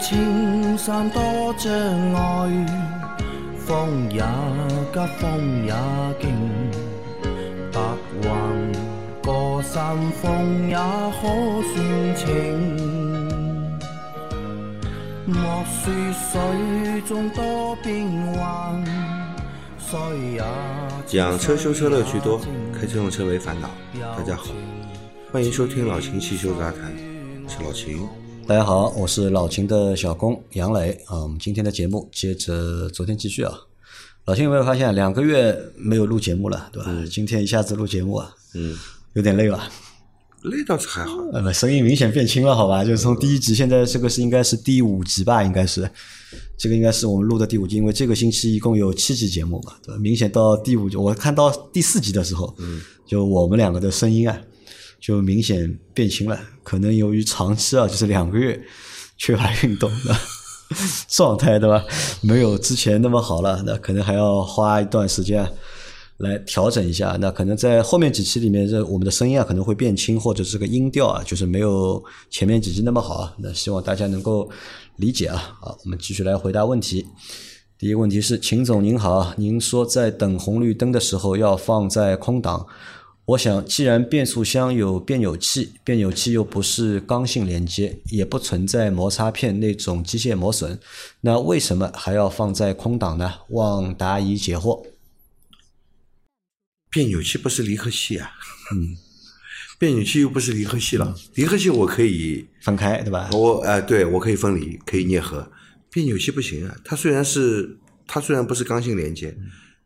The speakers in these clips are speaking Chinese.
青山多障碍，风也急，风也劲，白云过山峰也可算情。莫说水中多变幻，水也养车修车乐趣多，开车用车为烦恼。大家好，欢迎收听老秦汽修杂谈，我是老秦。大家好，我是老秦的小工杨磊啊。我们今天的节目接着昨天继续啊。老秦有没有发现两个月没有录节目了，对吧？今天一下子录节目啊，嗯，有点累吧？累倒是还好，呃，声音明显变轻了，好吧？就是从第一集，现在这个是应该是第五集吧？应该是这个应该是我们录的第五集，因为这个星期一共有七集节目嘛，对吧？明显到第五集，我看到第四集的时候，嗯，就我们两个的声音啊，就明显变轻了。可能由于长期啊，就是两个月缺乏运动的 状态，对吧？没有之前那么好了，那可能还要花一段时间。来调整一下，那可能在后面几期里面，这我们的声音啊可能会变轻，或者这个音调啊就是没有前面几期那么好。那希望大家能够理解啊。好，我们继续来回答问题。第一个问题是，秦总您好，您说在等红绿灯的时候要放在空档。我想，既然变速箱有变扭器，变扭器又不是刚性连接，也不存在摩擦片那种机械磨损，那为什么还要放在空档呢？望答疑解惑。变扭器不是离合器啊，嗯，变扭器又不是离合器了，离合器我可以分开，对吧？我哎，对我可以分离，可以啮合，变扭器不行啊。它虽然是它虽然不是刚性连接，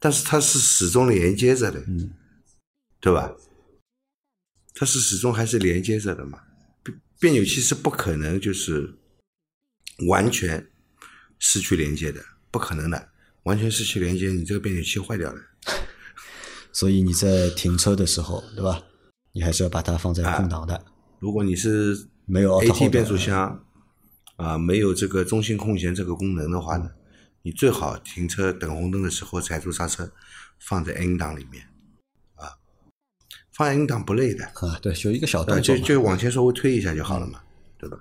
但是它是始终连接着的，嗯，对吧？它是始终还是连接着的嘛？变变扭器是不可能就是完全失去连接的，不可能的，完全失去连接，你这个变扭器坏掉了。所以你在停车的时候，对吧？你还是要把它放在空档的。如果你是没有 AT 变速箱啊，没有这个中心空闲这个功能的话呢，你最好停车等红灯的时候踩住刹车，放在 N 档里面啊。放 N 档不累的啊，对，就一个小动作，就就往前稍微推一下就好了嘛，对吧？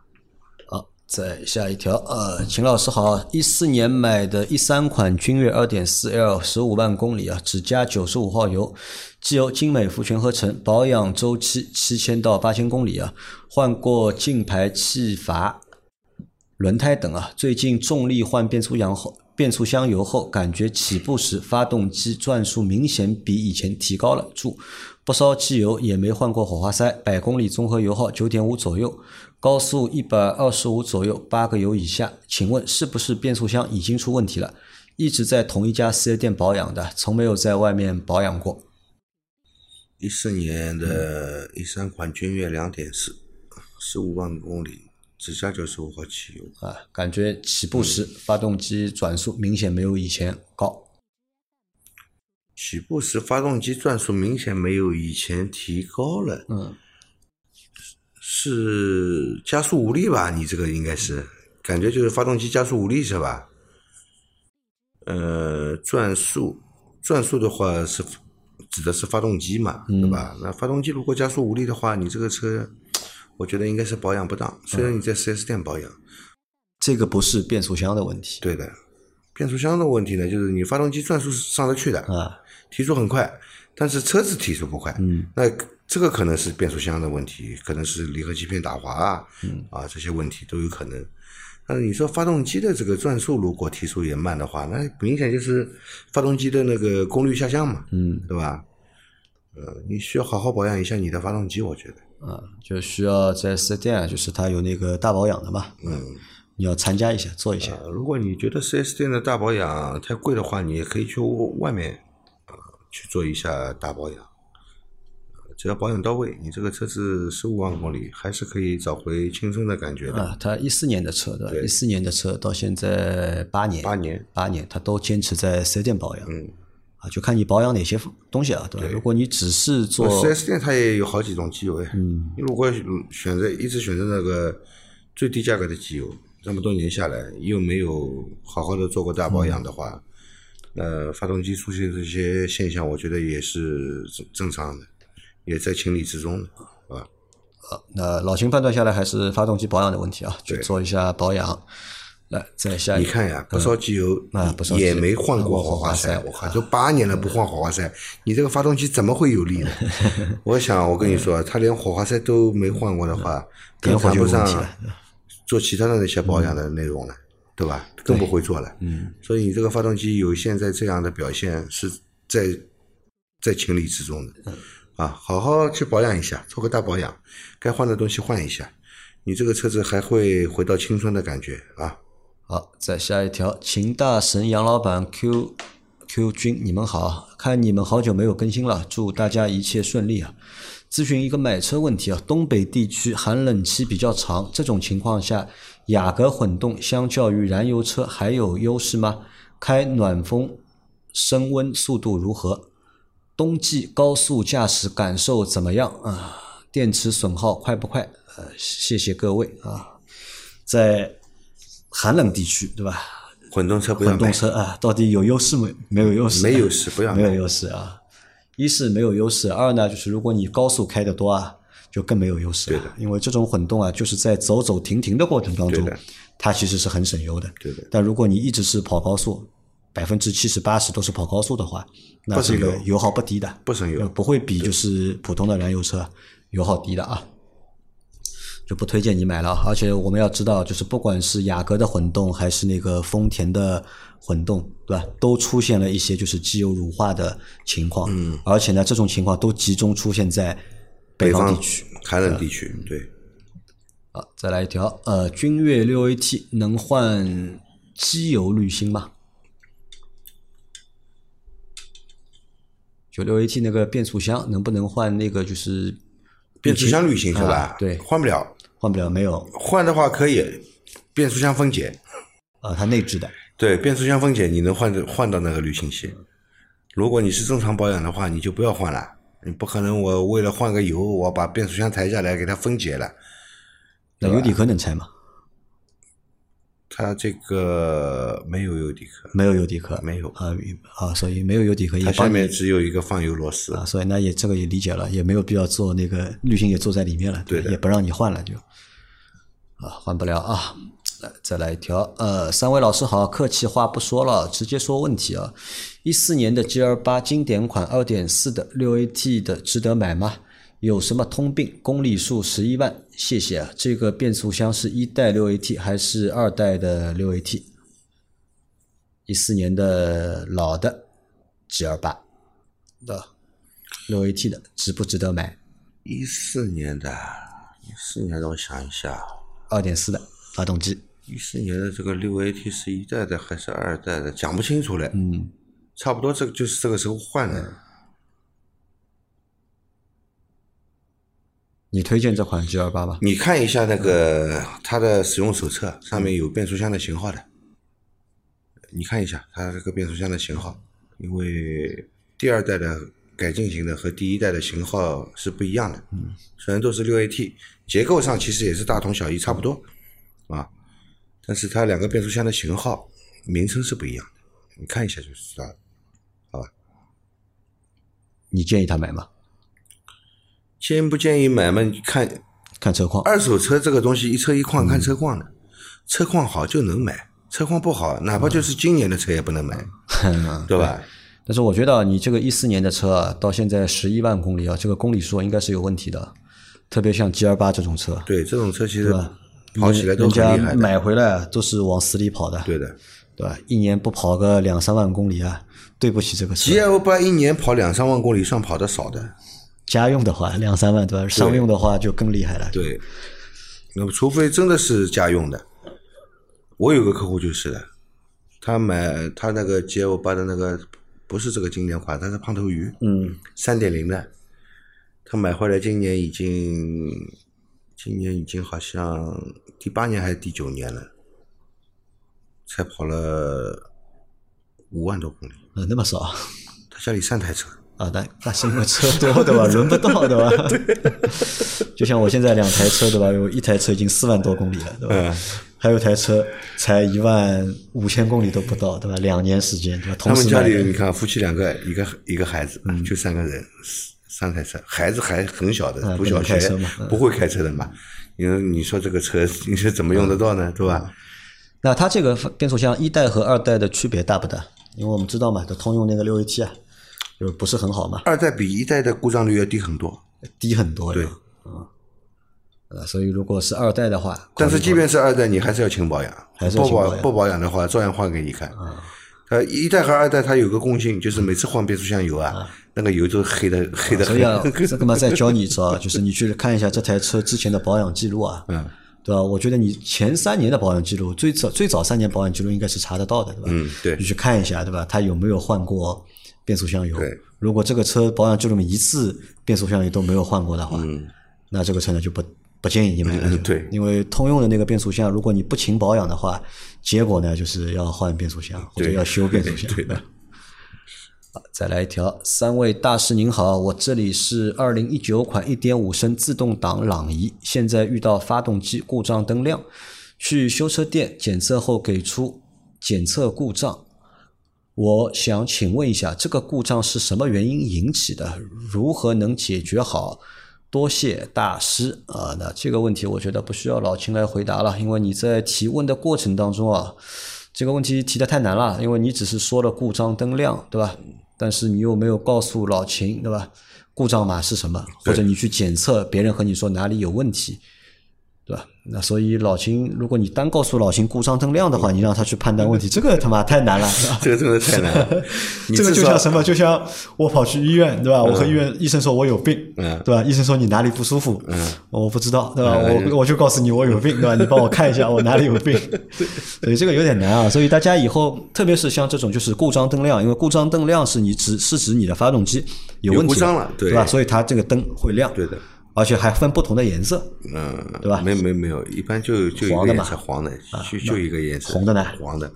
好再下一条，呃，秦老师好，一四年买的一三款君越二点四 L，十五万公里啊，只加九十五号油，机油精美福全合成，保养周期七千到八千公里啊，换过进排气阀、轮胎等啊，最近重力换变速箱后，变速箱油后，感觉起步时发动机转速明显比以前提高了，注不烧机油，也没换过火花塞，百公里综合油耗九点五左右。高速一百二十五左右，八个油以下，请问是不是变速箱已经出问题了？一直在同一家四 S 店保养的，从没有在外面保养过。一四年的一三款君越两点四，十五万公里，只加九十五号汽油啊，感觉起步时发动机转速明显没有以前高。起步时发动机转速明显没有以前提高了。嗯。是加速无力吧？你这个应该是感觉就是发动机加速无力是吧？呃，转速，转速的话是指的是发动机嘛，对吧？那发动机如果加速无力的话，你这个车，我觉得应该是保养不当。虽然你在四 S 店保养，这个不是变速箱的问题。对的，变速箱的问题呢，就是你发动机转速是上得去的啊，提速很快，但是车子提速不快。嗯，那。这个可能是变速箱的问题，可能是离合器片打滑啊，嗯啊这些问题都有可能。但是你说发动机的这个转速如果提速也慢的话，那明显就是发动机的那个功率下降嘛，嗯，对吧？呃，你需要好好保养一下你的发动机，我觉得。啊，就需要在四 S 店，就是它有那个大保养的嘛，嗯，你要参加一下，做一下。如果你觉得四 S 店的大保养太贵的话，你也可以去外面啊去做一下大保养。只要保养到位，你这个车子十五万公里还是可以找回青春的感觉的。啊，他一四年的车对吧，一四年的车到现在八年，八年，八年，他都坚持在四 S 店保养。嗯，啊，就看你保养哪些东西啊，对吧？如果你只是做四 S 店，它也有好几种机油哎。嗯，你如果选择一直选择那个最低价格的机油，这么多年下来又没有好好的做过大保养的话，那发动机出现这些现象，我觉得也是正正常的。也在情理之中的，啊。好，那老秦判断下来还是发动机保养的问题啊，去对做一下保养。来，再下一个你看呀，不烧机油啊不烧机也没换过火花塞我靠，都八年了不换火花塞，你这个发动机怎么会有力呢？我想我跟你说，他连火花塞都没换过的话，更谈不上。做其他的那些保养的内容了，对吧？更不会做了。嗯，所以你这个发动机有现在这样的表现，是在在情理之中的。嗯啊，好好去保养一下，做个大保养，该换的东西换一下，你这个车子还会回到青春的感觉啊！好，再下一条，秦大神杨老板 Q Q 君，你们好，看你们好久没有更新了，祝大家一切顺利啊！咨询一个买车问题啊，东北地区寒冷期比较长，这种情况下，雅阁混动相较于燃油车还有优势吗？开暖风升温速度如何？冬季高速驾驶感受怎么样啊？电池损耗快不快？呃，谢谢各位啊，在寒冷地区，对吧？混动车不混动，车啊，到底有优势没？没有优势，没优势不要没有优势啊。一是没有优势，二呢就是如果你高速开的多啊，就更没有优势了。对的。因为这种混动啊，就是在走走停停的过程当中，它其实是很省油的。对的。但如果你一直是跑高速，百分之七十八十都是跑高速的话，那这个油耗不低的，不省油。呃不会比就是普通的燃油车油耗低的啊。就不推荐你买了，而且我们要知道，就是不管是雅阁的混动还是那个丰田的混动，对吧？都出现了一些就是机油乳化的情况，嗯，而且呢，这种情况都集中出现在北北方方地区。寒冷地区，对，好，再来一条，呃，君越六 AT 能换机油滤芯吗？就六 AT 那个变速箱能不能换那个就是变速箱滤芯是吧啊？对换不了，换不了没有换的话可以，变速箱分解，啊？它内置的对，变速箱分解你能换换到那个滤芯器。如果你是正常保养的话，你就不要换了。你不可能我为了换个油，我把变速箱抬下来给它分解了。那油底壳能拆吗？它这个没有油底壳，没有油底壳，没有啊啊，所以没有油底壳也它下面只有一个放油螺丝。啊，所以那也这个也理解了，也没有必要做那个滤芯也做在里面了，对的也不让你换了就，啊，换不了啊。来再来一条，呃，三位老师好，客气话不说了，直接说问题啊。一四年的 G L 八经典款二点四的六 A T 的值得买吗？有什么通病？公里数十一万，谢谢啊。这个变速箱是一代六 A T 还是二代的六 A T？一四年的老的 G L 八的六 AT 的值不值得买？一四年的，一四年的我想一下，二点四的发动机，一四年的这个六 AT 是一代的还是二代的，讲不清楚嘞。嗯，差不多这个就是这个时候换的。你推荐这款 G 二八吧？你看一下那个它的使用手册，上面有变速箱的型号的。你看一下它这个变速箱的型号，因为第二代的改进型的和第一代的型号是不一样的。嗯，虽然都是六 AT，结构上其实也是大同小异，差不多啊，但是它两个变速箱的型号名称是不一样的。你看一下就知道了。好吧你建议他买吗？建不建议买嘛？你看看车况。二手车这个东西，一车一况看车况的，车况好就能买，车况不好，哪怕就是今年的车也不能买，对吧？但是我觉得啊你这个一四年的车啊，到现在十一万公里啊，这个公里数应该是有问题的，特别像 G 二八这种车，对，这种车其实吧跑起来都很厉害的，买回来都是往死里跑的，对的。对吧？一年不跑个两三万公里啊，对不起这个车。G L 八一年跑两三万公里算跑的少的，家用的话两三万对吧？商用的话就更厉害了。对。那么除非真的是家用的，我有个客户就是的，他买他那个 G L 八的那个不是这个经典款，它是胖头鱼，嗯，三点零的，他买回来今年已经，今年已经好像第八年还是第九年了，才跑了五万多公里。呃，那么少啊？他家里三台车，啊那那是因为车多对吧？轮不到 对吧？就像我现在两台车对吧？有一台车已经四万多公里了对吧？嗯还有一台车才一万五千公里都不到对吧？两年时间对吧？他们家里你看夫妻两个，一个一个孩子，就三个人，三台车，孩子还很小的，读小学不会开车的嘛。因为你说这个车，你是怎么用得到呢？对吧？那它这个变速箱一代和二代的区别大不大？因为我们知道嘛，它通用那个六 AT 啊，就不是很好嘛，二代比一代的故障率要低很多，低很多对呀。啊，呃，所以如果是二代的话，但是即便是二代，你还是要勤保养，还是要不保不保养的话，照样换给你看。呃，一代和二代它有个共性，就是每次换变速箱油啊，那个油都黑的黑的所以啊，很。这个嘛，再教你一招，就是你去看一下这台车之前的保养记录啊，嗯，对吧？我觉得你前三年的保养记录，最早最早三年保养记录应该是查得到的，对吧？嗯对你去看一下，对吧？它有没有换过变速箱油？对，如果这个车保养记录里面一次变速箱油都没有换过的话，嗯那这个车呢就不不建议你买了。嗯对因为通用的那个变速箱，如果你不勤保养的话，结果呢就是要换变速箱或者要修变速箱。对的 好再来一条，三位大师您好，我这里是二零一九款一点五升自动挡朗逸，现在遇到发动机故障灯亮，去修车店检测后给出检测故障。我想请问一下，这个故障是什么原因引起的？如何能解决好？多谢大师啊！那这个问题我觉得不需要老秦来回答了，因为你在提问的过程当中啊，这个问题提的太难了，因为你只是说了故障灯亮，对吧？但是你又没有告诉老秦，对吧？故障码是什么？或者你去检测，别人和你说哪里有问题，对吧？那所以老秦，如果你单告诉老秦故障灯亮的话，你让他去判断问题，这个他妈太难了？这个真的太难了。这个就像什么？就像我跑去医院，对吧？我和医院医生说我有病，嗯对吧？医生说你哪里不舒服？嗯，我不知道，对吧？嗯我我就告诉你我有病，对吧？你帮我看一下 我哪里有病。所以这个有点难啊。所以大家以后，特别是像这种就是故障灯亮，因为故障灯亮是你指是指你的发动机有问题有故障了对对吧？所以它这个灯会亮，对的，而且还分不同的颜色。嗯，对吧没没没有，一般就就一黄的嘛啊个颜色，黄的，就就一个颜色，红的呢黄的，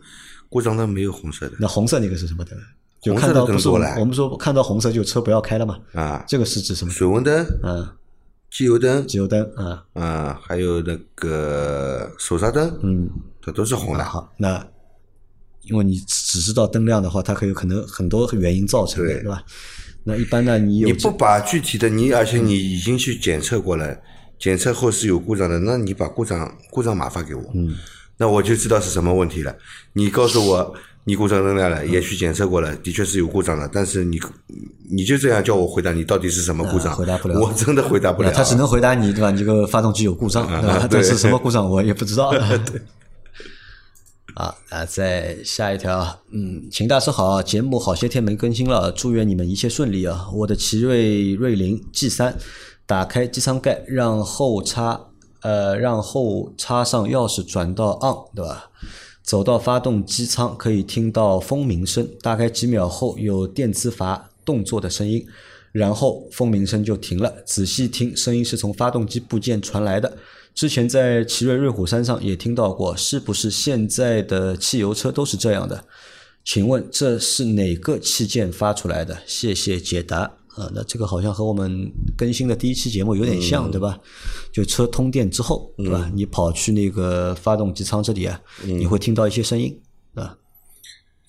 故障灯没有红色的那红色那个是什么灯？就看到不是我更多了们我们说看到红色就车不要开了嘛？啊，这个是指什么？水温灯、嗯，机油灯机油灯啊，啊，还有那个手刹灯，嗯。这都是红的。好，那因为你只知道灯亮的话，它可有可能很多原因造成的，对对吧？那一般呢，你有你不把具体的你，而且你已经去检测过了，检测后是有故障的，那你把故障故障码发给我，嗯，那我就知道是什么问题了。你告诉我你故障灯亮了，也去检测过了，的确是有故障的，但是你你就这样叫我回答，你到底是什么故障？呃回答不了我真的回答不了。他只能回答你，对吧？你这个发动机有故障，对吧？啊对但是什么故障我也不知道。啊啊！再下一条，嗯，秦大师好，节目好些天没更新了，祝愿你们一切顺利啊！我的奇瑞瑞麟 G 三，打开机舱盖，让后插呃，让后插上钥匙转到 on，对吧？走到发动机舱，可以听到蜂鸣声，大概几秒后有电磁阀动作的声音，然后蜂鸣声就停了。仔细听，声音是从发动机部件传来的。之前在奇瑞瑞虎山上也听到过，是不是现在的汽油车都是这样的？请问这是哪个器件发出来的？谢谢解答。啊，那这个好像和我们更新的第一期节目有点像，对吧？就车通电之后，对吧？你跑去那个发动机舱这里啊，你会听到一些声音，啊，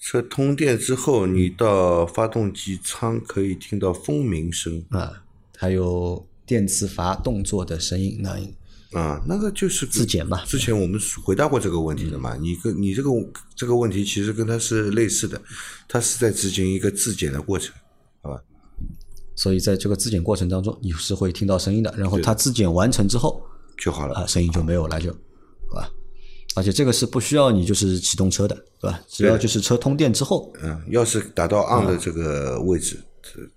车通电之后，你到发动机舱可以听到蜂鸣声啊，还有电磁阀动作的声音，那啊，那个就是自检嘛之前我们回答过这个问题的嘛，你跟你这个这个问题其实跟它是类似的，它是在执行一个自检的过程，好吧？所以在这个自检过程当中，你是会听到声音的。然后它自检完成之后，就好了啊，声音就没有了，就，好吧？而且这个是不需要你就是启动车的，对吧？只要就是车通电之后，嗯，要是达到 on 的这个位置，是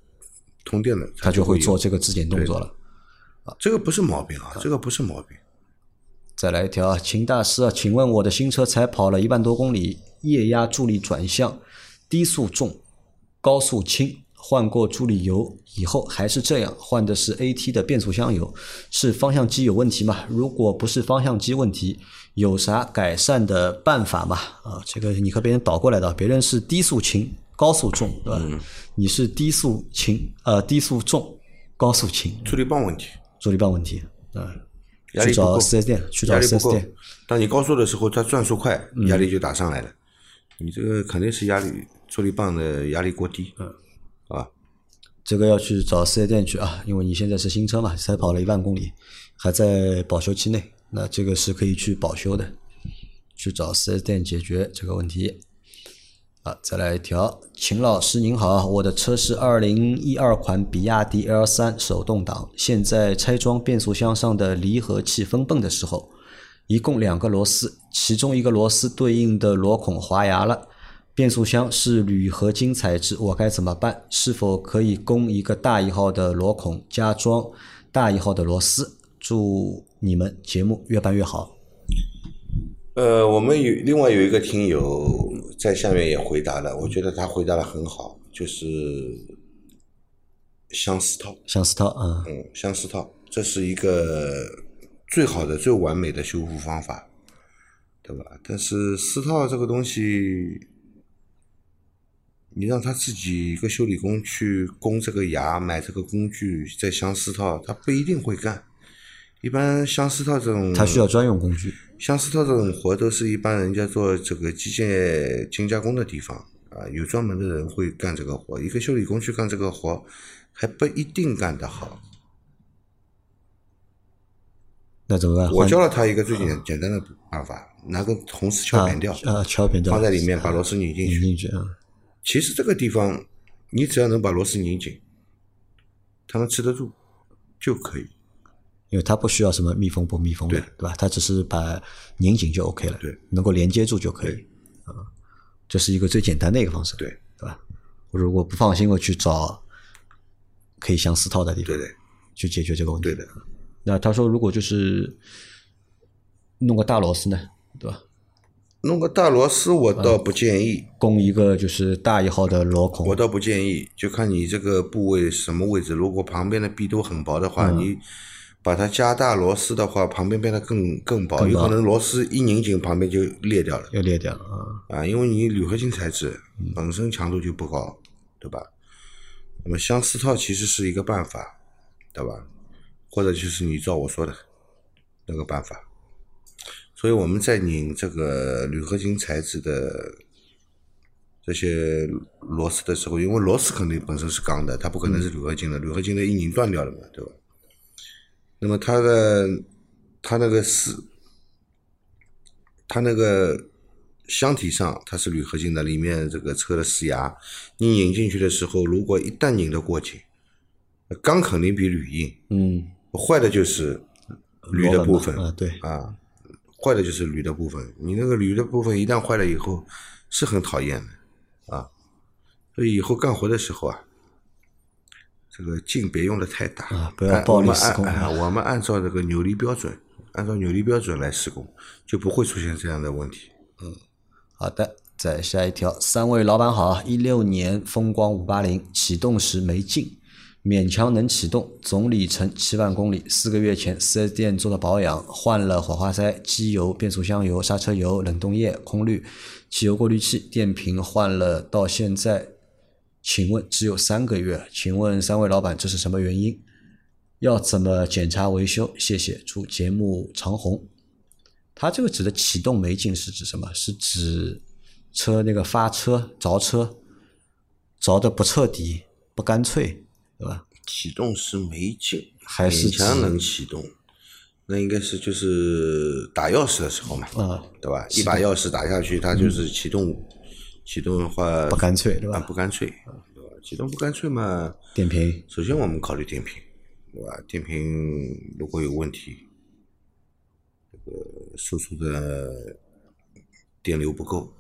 通电了，它就会做这个自检动作了。这个不是毛病啊，这个不是毛病。再来一条啊，秦大师啊，请问我的新车才跑了一万多公里，液压助力转向，低速重，高速轻，换过助力油以后还是这样，换的是 AT 的变速箱油，是方向机有问题吗？如果不是方向机问题，有啥改善的办法吗？啊，这个你和别人倒过来的，别人是低速轻，高速重，对吧？你是低速轻，呃，低速重，高速轻，助力泵问题，助力泵问题，啊，去找压力不够，四 S 店，去找四压力不 S 够店。。当你高速的时候，它转速快，压力就打上来了。你这个肯定是压力助力泵的压力过低，嗯，啊，这个要去找四 S 店去啊，因为你现在是新车嘛，才跑了一万公里，还在保修期内，那这个是可以去保修的，去找四 S 店解决这个问题。啊，再来一条，秦老师您好，我的车是二零一二款比亚迪 L 三手动挡，现在拆装变速箱上的离合器分泵的时候，一共两个螺丝，其中一个螺丝对应的螺孔滑牙了。变速箱是铝合金材质，我该怎么办？是否可以供一个大一号的螺孔加装大一号的螺丝？祝你们节目越办越好。呃，我们有另外有一个听友在下面也回答了，我觉得他回答的很好，就是相似套，相似套啊，嗯，相似套，这是一个最好的、最完美的修复方法，对吧？但是丝套这个东西，你让他自己一个修理工去攻这个牙，买这个工具再相似套，他不一定会干。一般相似套这种，它需要专用工具。相似套这种活都是一般人家做这个机械精加工的地方啊，有专门的人会干这个活。一个修理工去干这个活，还不一定干得好。那怎么办？我教了他一个最简简单的办法，拿个红丝敲扁掉，啊，敲扁掉，放在里面，把螺丝拧进去。拧进去啊。其实这个地方，你只要能把螺丝拧紧，它能吃得住就可以。因为它不需要什么密封不密封的，对吧？它只是把拧紧就 OK 了，对，能够连接住就可以。啊，这是一个最简单的一个方式，对，对吧？我如果不放心，我去找可以相似套的地方，对对，去解决这个问题。对的。那他说，如果就是弄个大螺丝呢，对吧？弄个大螺丝，我倒不建议。供一个就是大一号的螺孔，我倒不建议，就看你这个部位什么位置。如果旁边的壁都很薄的话，你。把它加大螺丝的话，旁边变得更更薄，有可能螺丝一拧紧，旁边就裂掉了。要裂掉了啊！啊，因为你铝合金材质本身强度就不高，对吧？那么相似套其实是一个办法，对吧？或者就是你照我说的那个办法。所以我们在拧这个铝合金材质的这些螺丝的时候，因为螺丝肯定本身是钢的，它不可能是铝合金的，铝合金的一拧断掉了嘛，对吧？那么它的它那个是，它那个箱体上它是铝合金的，里面这个车的死牙，你拧进去的时候，如果一旦拧得过紧，钢肯定比铝硬，嗯，坏的就是铝的部分。啊，对。啊，坏的就是铝的部分，你那个铝的部分一旦坏了以后，是很讨厌的啊，所以以后干活的时候啊。这个劲别用的太大啊！不要暴力施工啊。我们按照这个扭力标准，按照扭力标准来施工，就不会出现这样的问题。嗯，好的，再下一条。三位老板好，一六年风光五八零启动时没劲，勉强能启动，总里程七万公里。四个月前四 S 店做的保养，换了火花塞、机油、变速箱油、刹车油、冷冻液、空滤、汽油过滤器、电瓶换了，到现在。请问只有三个月，请问三位老板这是什么原因？要怎么检查维修？谢谢，祝节目长红。他这个指的启动没劲是指什么？是指车那个发车着车着的不彻底、不干脆，对吧？启动是没劲，还是勉强能启动？那应该是就是打钥匙的时候嘛，啊，对吧？一把钥匙打下去，它就是启动。启动的话不干脆，对吧？不干脆，对吧？启动不干脆嘛？电瓶。首先我们考虑电瓶，对吧？电瓶如果有问题，这个输出的电流不够，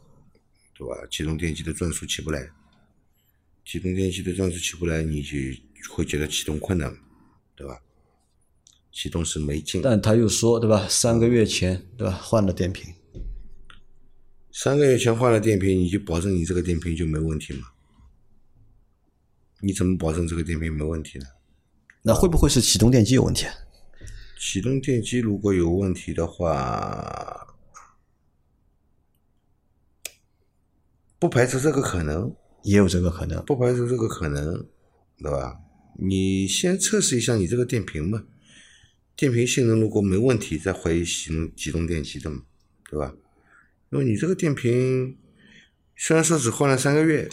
对吧？启动电机的转速起不来，启动电机的转速起不来，你就会觉得启动困难，对吧？启动是没劲。但他又说，对吧？三个月前，对吧？换了电瓶。三个月前换了电瓶，你就保证你这个电瓶就没问题吗？你怎么保证这个电瓶没问题呢？那会不会是启动电机有问题？启动电机如果有问题的话，不排除这个可能，也有这个可能，不排除这个可能，对吧？你先测试一下你这个电瓶嘛，电瓶性能如果没问题，再怀疑启动启动电机的嘛，对吧？因为你这个电瓶虽然说只换了三个月，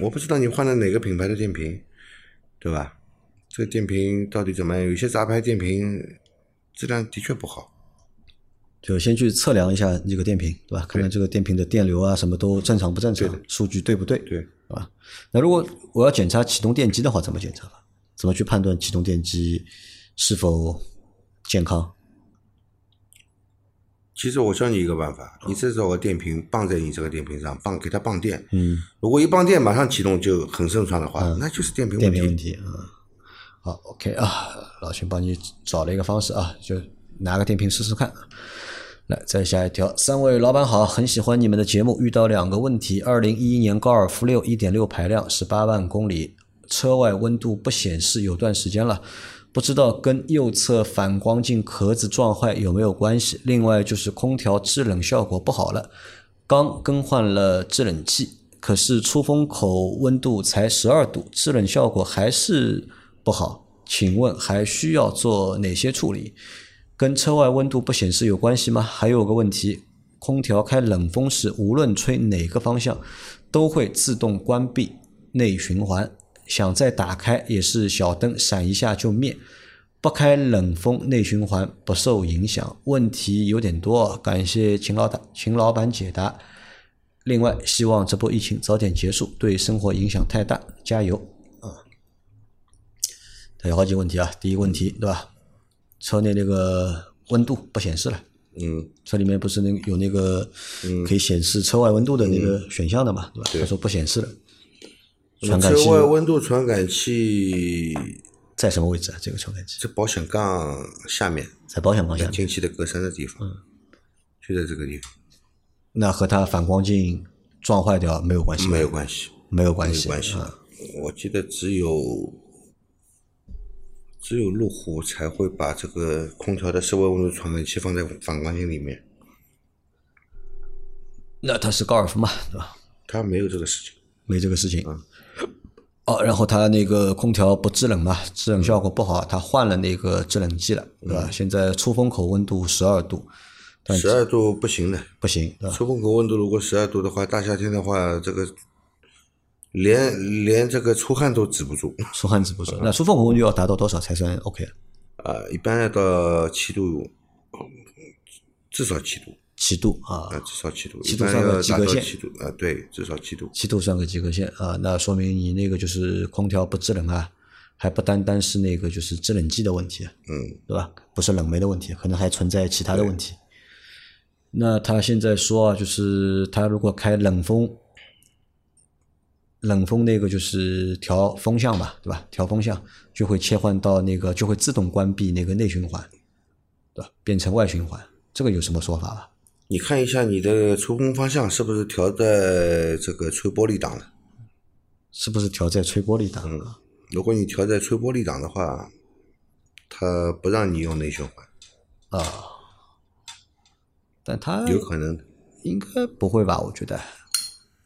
我不知道你换了哪个品牌的电瓶，对吧？这个电瓶到底怎么样？有些杂牌电瓶质量的确不好。就先去测量一下这个电瓶，对吧？看看这个电瓶的电流啊，什么都正常不正常，数据对不对？对，是吧？那如果我要检查启动电机的话，怎么检查？怎么去判断启动电机是否健康？其实我教你一个办法，你这找个电瓶绑在你这个电瓶上，绑给它绑电。嗯，如果一绑电马上启动就很顺畅的话，那就是电瓶电瓶问题。啊。好，OK 啊，老秦帮你找了一个方式啊，就拿个电瓶试试看。来，再下一条，三位老板好，很喜欢你们的节目，遇到两个问题：二零一一年高尔夫六一点六排量，十八万公里，车外温度不显示有段时间了，不知道跟右侧反光镜壳子撞坏有没有关系？另外就是空调制冷效果不好了，刚更换了制冷剂，可是出风口温度才十二度，制冷效果还是不好，请问还需要做哪些处理？跟车外温度不显示有关系吗？还有个问题，空调开冷风时，无论吹哪个方向，都会自动关闭内循环，想再打开也是小灯闪一下就灭，不开冷风内循环不受影响。问题有点多，感谢秦老大秦老板解答。另外，希望这波疫情早点结束，对生活影响太大，加油啊！它有好几个问题啊，第一个问题对吧？车内那个温度不显示了，嗯，车里面不是那有那个可以显示车外温度的那个选项的嘛，对吧？他说不显示了。传感器车外温度传感器在什么位置啊？这个传感器在保险杠下面，在保险杠下冷面，静器的格栅的地方，就在这个地方，那和它反光镜撞坏掉没有关系？没有关系，没有关系，没有关系啊。我记得只有只有路虎才会把这个空调的室外温度传感器放在反光镜里面，那它是高尔夫嘛，对吧？它没有这个事情。没这个事情。哦，然后它那个空调不制冷嘛，制冷效果不好，它换了那个制冷剂了，对吧？现在出风口温度十二度，但十二度不行的，不行，出风口温度如果十二度的话，大夏天的话，这个连连这个出汗都止不住。出汗止不住。那出风口温度要达到多少才算 OK？啊，一般要到七度，至少七度，七度啊，啊，至少七度，七度算个及格线到七度，啊，对，至少七度。七度算个及格线啊，那说明你那个就是空调不制冷啊，还不单单是那个就是制冷剂的问题，嗯，对吧？不是冷媒的问题，可能还存在其他的问题。那他现在说啊，就是他如果开冷风，冷风那个就是调风向吧，对吧？调风向就会切换到那个就会自动关闭那个内循环，对吧？变成外循环，这个有什么说法吧？你看一下你的出风方向是不是调在这个吹玻璃档的？是不是调在吹玻璃档？嗯，如果你调在吹玻璃档的话，它不让你用内循环，啊，但它有可能。应该不会吧？我觉得，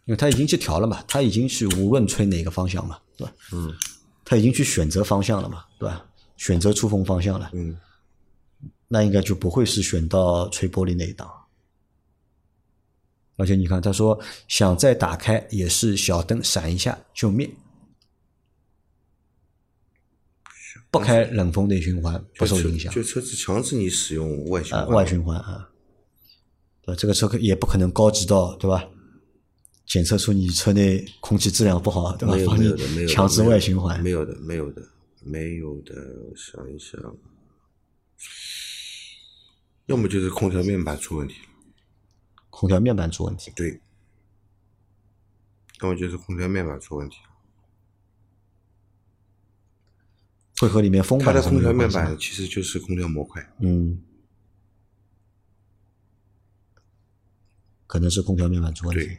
因为他已经去调了嘛，他已经去无论吹哪个方向嘛，对吧？嗯，他已经去选择方向了嘛，对吧？选择出风方向了，嗯，那应该就不会是选到吹玻璃那一档。而且你看，他说想再打开也是小灯闪一下就灭，不开冷风内循环不受影响。就车子强制你使用外循啊，环，外循环啊，对吧？这个车可也不可能高级到对吧？检测出你车内空气质量不好，对吧强制外循环没有的，没有的，没有的。我想一想，要么就是空调面板出问题，空调面板出问题。对，要么就是空调面板出问题。会和里面风它的空调面板其实就是空调模块，嗯，可能是空调面板出问题对。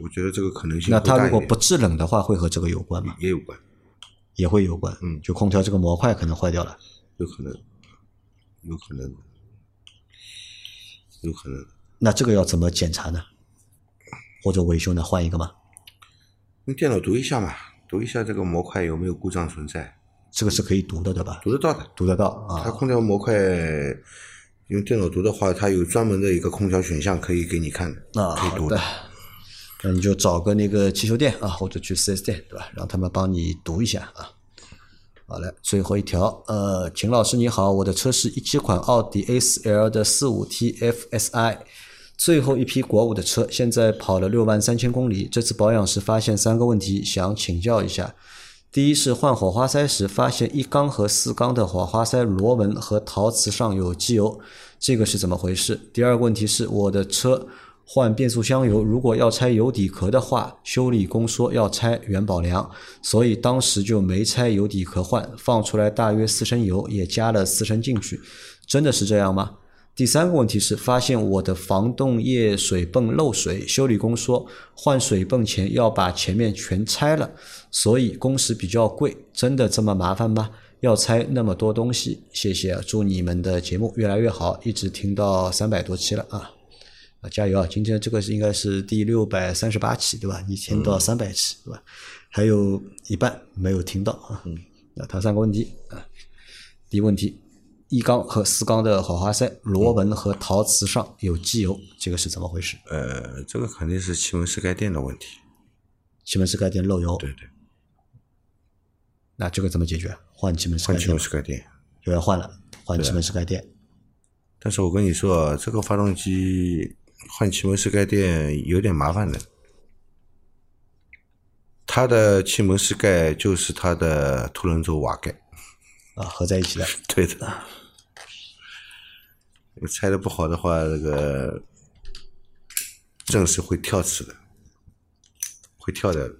我觉得这个可能性那它如果不制冷的话，会和这个有关吗？也有关，也会有关。嗯就空调这个模块可能坏掉了。有可能，有可能，有可能。那这个要怎么检查呢？或者维修呢？换一个吗？用电脑读一下嘛，读一下这个模块有没有故障存在，这个是可以读的，对吧？读得到的。读得到啊。它空调模块用电脑读的话，它有专门的一个空调选项可以给你看的，啊，可以读的。。那你就找个那个汽修店啊，或者去四 S 店，对吧？让他们帮你读一下啊。好嘞，最后一条，呃，秦老师你好，我的车是一七款奥迪 A4L 的四五 T FSI，最后一批国五的车，现在跑了六万三千公里，这次保养时发现三个问题，想请教一下。第一是换火花塞时，发现一缸和四缸的火花塞螺纹和陶瓷上有机油，这个是怎么回事？第二个问题是我的车换变速箱油，如果要拆油底壳的话，修理工说要拆元宝梁，所以当时就没拆油底壳换，放出来大约四升油，也加了四升进去，真的是这样吗？第三个问题是，发现我的防冻液水泵漏水，修理工说换水泵前要把前面全拆了，所以工时比较贵，真的这么麻烦吗？要拆那么多东西？谢谢，祝你们的节目越来越好，一直听到三百多期了啊！啊，加油啊！今天这个是应该是第六百三十八期，对吧？你听到三百期，对吧？还有一半没有听到啊。嗯，那他三个问题啊，第一问题。一缸和四缸的火花塞螺纹和陶瓷上有机油，这个是怎么回事？呃，这个肯定是气门室盖垫的问题。气门室盖垫漏油。对对。那这个怎么解决？换气门室盖垫。换气门室盖垫。又要换了，换气门室盖垫。但是我跟你说，这个发动机换气门室盖垫有点麻烦的。它的气门室盖就是它的凸轮轴瓦盖。啊，合在一起的。对的。拆的不好的话，这个正是会跳齿的，会跳的。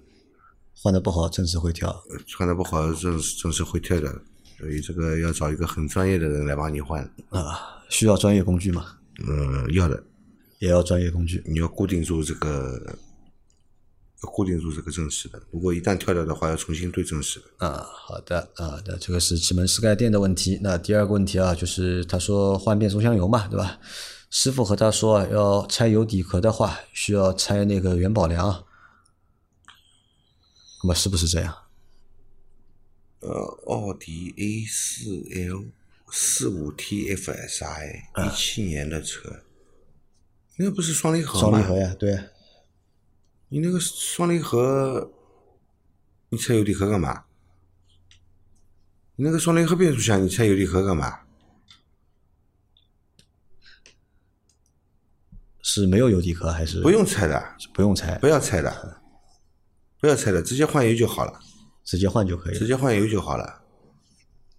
换的不好，正是会跳。换的不好，正正是会跳的，所以这个要找一个很专业的人来帮你换。啊，需要专业工具吗？嗯，要的。也要专业工具。你要固定住这个。固定住这个正时的，如果一旦跳掉的话，要重新对正时的。啊，好的，啊，那这个是气门室盖垫的问题。那第二个问题啊，就是他说换变速箱油嘛，对吧？师傅和他说要拆油底壳的话，需要拆那个元宝梁。那么是不是这样？呃，奥迪 A 四 L 四五 TFSI 一七年的车，那不是双离合吗？双离合呀，对。你那个双离合，你拆油底壳干嘛？你那个双离合变速箱，你拆油底壳干嘛？是没有油底壳还是？不用拆的，不用拆，不要拆的，不要拆的，直接换油就好了。直接换就可以。直接换油就好了。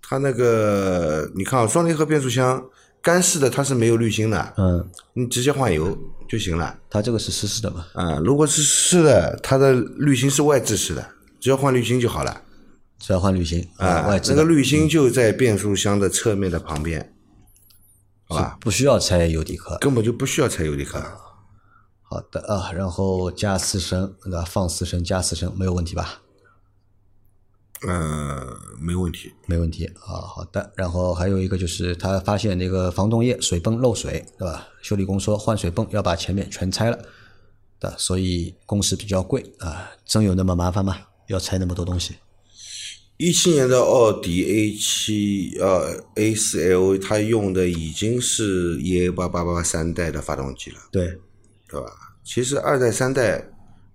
它那个，你看啊，双离合变速箱。干式的它是没有滤芯的，嗯，你直接换油就行了。它这个是湿式的嘛？啊，如果是湿的，它的滤芯是外置式的，只要换滤芯就好了。只要换滤芯啊，外置。那个滤芯就在变速箱的侧面的旁边，好吧？不需要拆油底壳，根本就不需要拆油底壳。好的啊，然后加四升，对吧？放四升加四升没有问题吧？呃，没问题，没问题啊。好的，然后还有一个就是他发现那个防冻液水泵漏水，对吧？修理工说换水泵要把前面全拆了对，所以工时比较贵啊。真有那么麻烦吗？要拆那么多东西？一七年的奥迪 A 七呃 A 四 L，它用的已经是 EA 八八八三代的发动机了，对，对吧？其实二代三代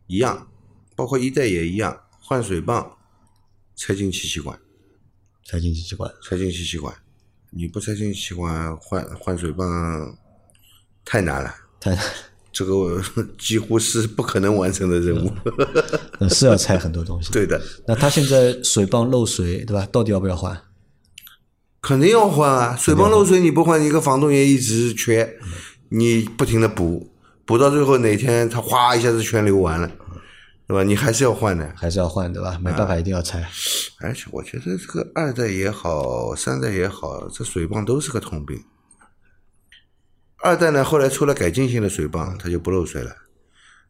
一样，包括一代也一样，换水泵。拆进气气管，拆进气气管，拆进气气管，你不拆进气气管换换水泵太难了，太难这个 几乎是不可能完成的任务。是要拆很多东西。对的。那他现在水泵漏水，对吧？到底要不要换？肯定要换啊！水泵漏水你不换，一个防冻液一直缺，你不停的补，补到最后哪天它哗一下子全流完了。对吧？你还是要换的，还是要换，对吧？没办法，一定要拆。而且我觉得这个二代也好，三代也好，这水泵都是个通病。二代呢，后来出了改进性的水泵，它就不漏水了。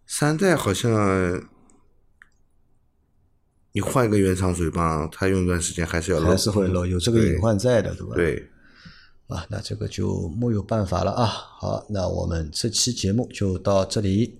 三代好像你换一个原厂水泵，它用一段时间还是要漏，还是会漏，有这个隐患在的，对吧？对。啊，那这个就木有办法了啊。好，那我们这期节目就到这里。